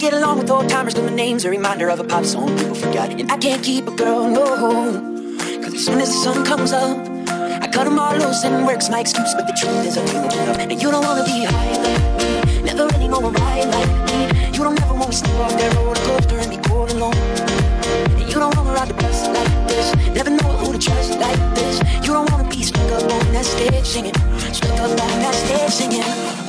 Get along with old timers, cause my name's a reminder of a pop song people forgot. And I can't keep a girl, no. Cause as soon as the sun comes up, I cut them all loose and work's my excuse, but the truth is I dream of enough. And you don't wanna be high like me, never really know a ride like me. You don't ever wanna step off that roller coaster and be cold alone. And you don't wanna ride the bus like this, never know who to trust like this. You don't wanna be stuck up on that stage singing, stuck up on that stage singing.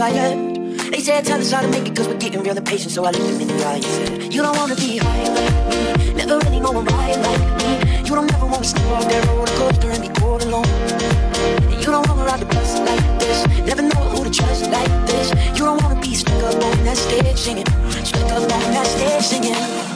fans on Lafayette. They said, tell us how to make it cause we're getting real impatient. So I looked them in the eye and said, You don't wanna be high like me. Never really know a ride like me. You don't ever wanna step off that roller coaster and be cold alone. You don't wanna ride the bus like this. Never know who to trust like this. You don't wanna be stuck up on that stage singing. Stuck up on that stage singing.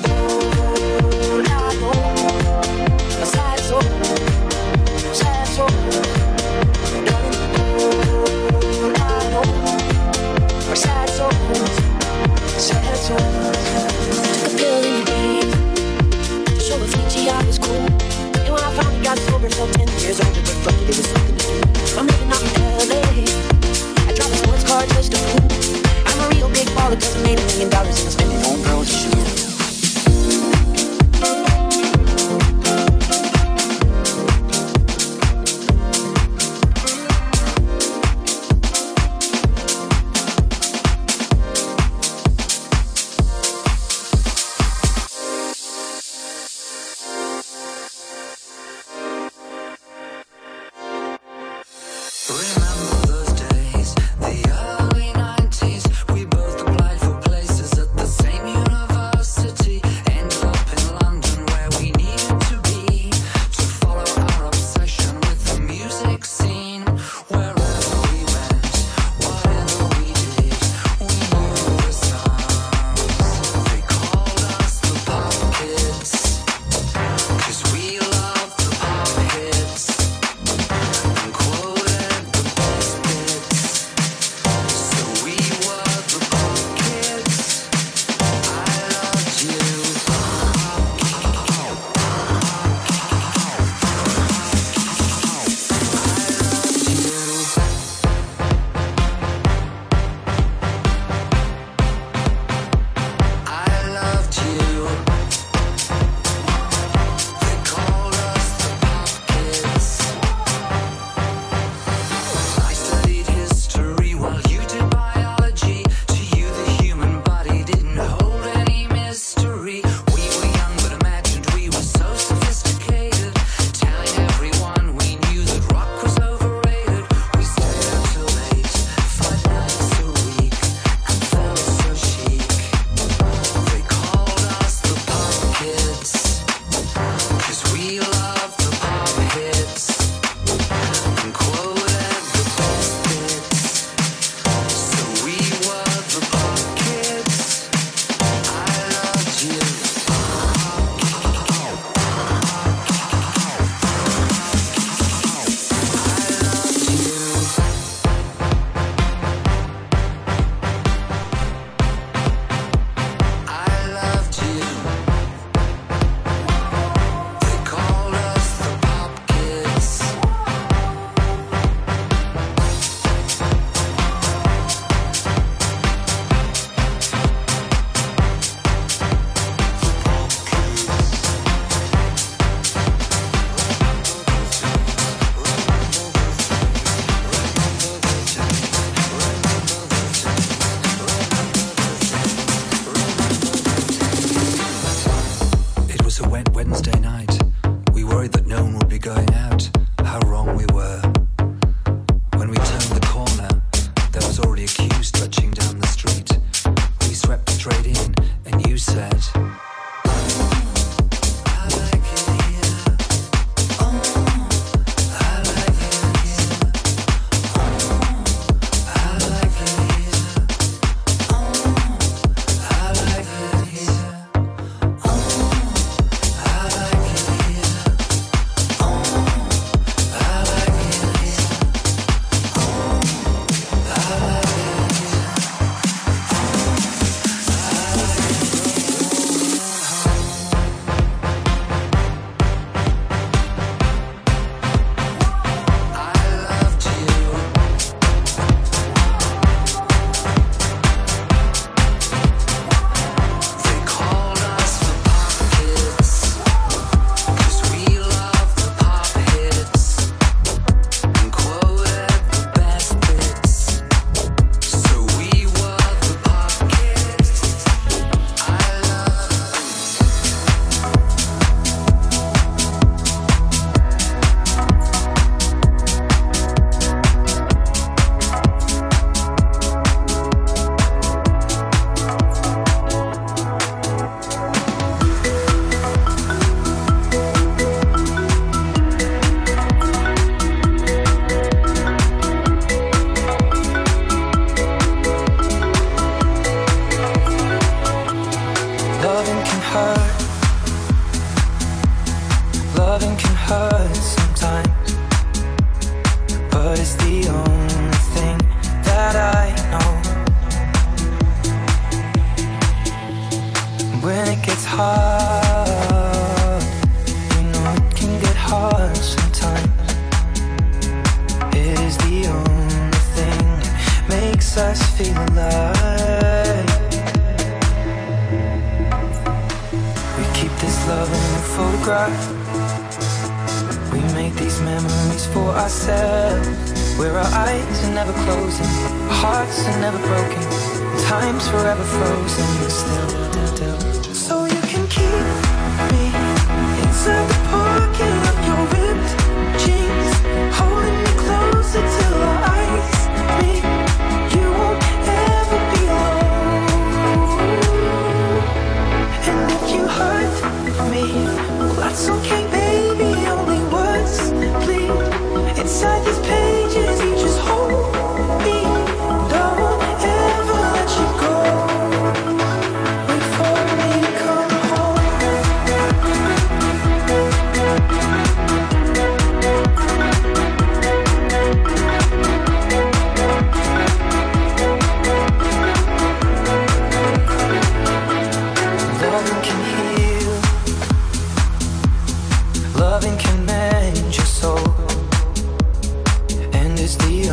time's forever frozen still. So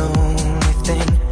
only thing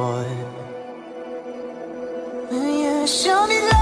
mine. Will you show me love?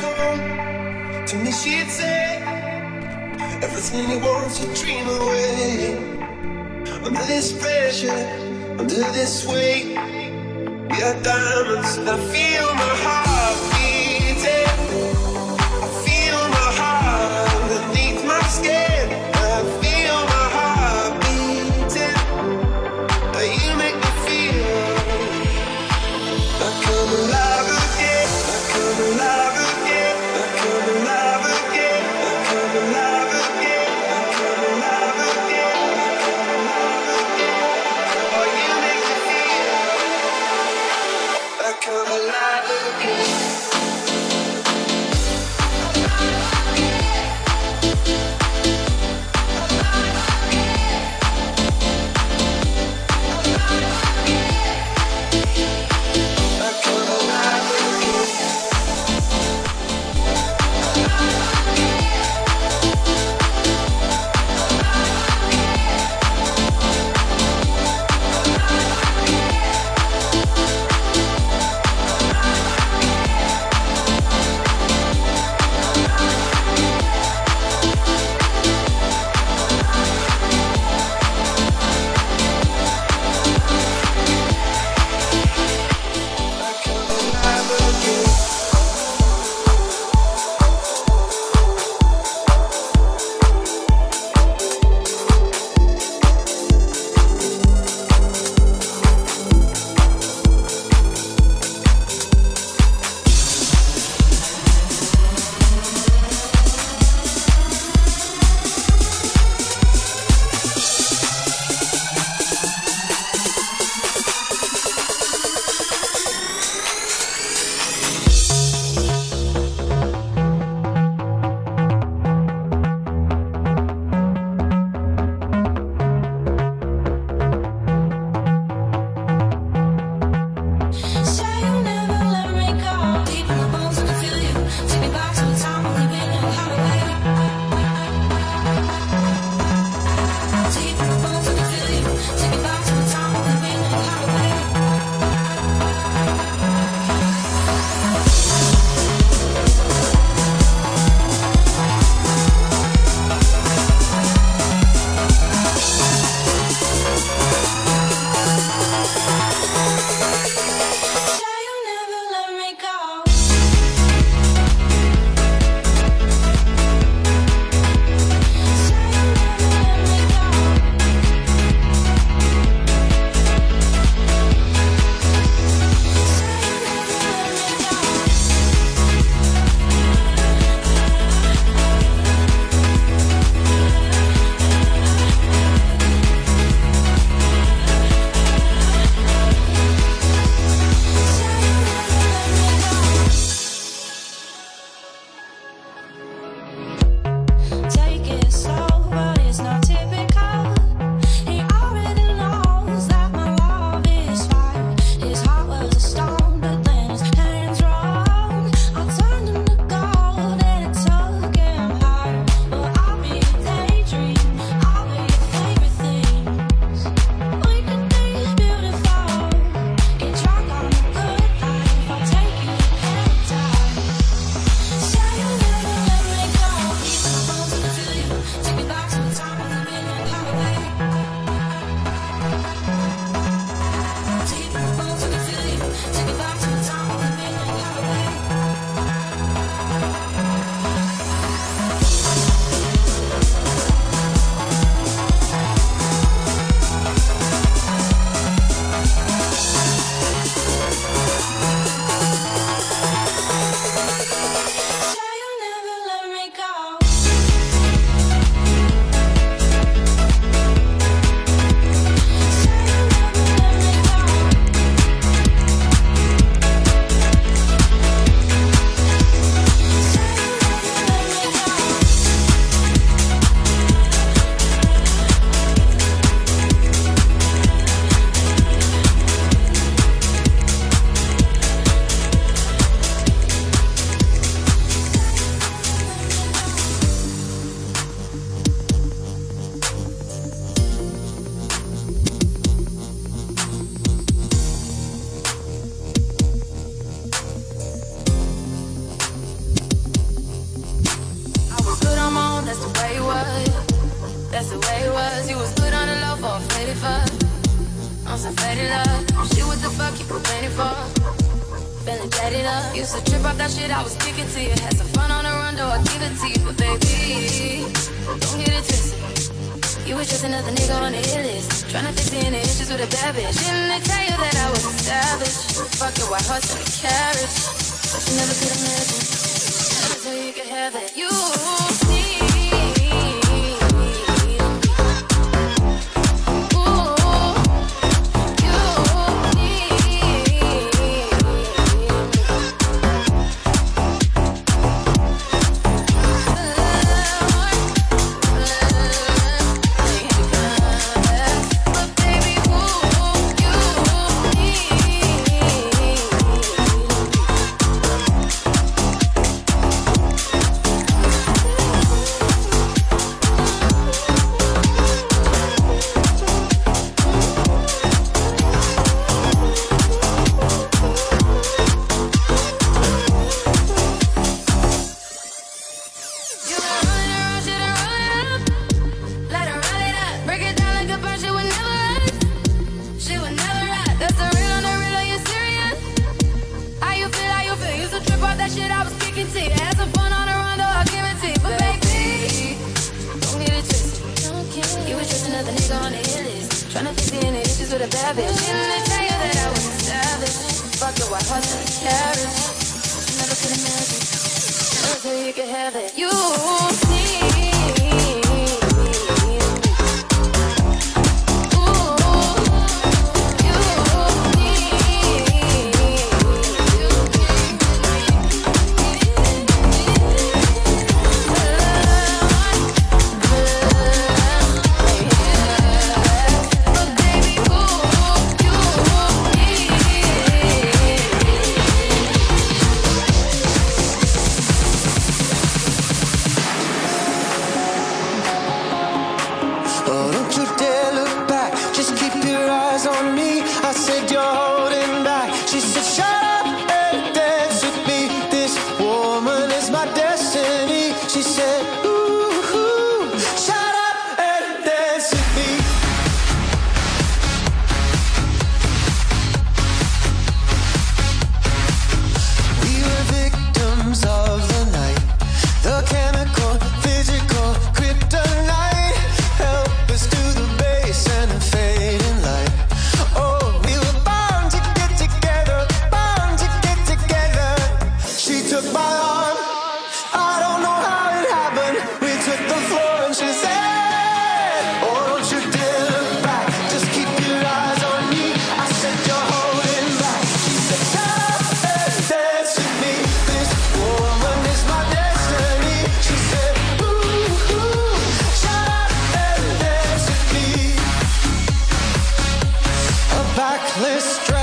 gone. To me, she'd say, Everything you wants to dream away. Under this pressure, under this weight, we are diamonds. I feel my heart. shit I was kicking to you. Had some fun on the run, though, I'll give it to you. But baby, don't get it twisted. You was just another nigga on the hit list. Trying to fix it in issues with a bad bitch. Didn't they tell you that I was a savage? Fuck your white horse and the carriage. Never could imagine. Never tell you you could have it. You. reckless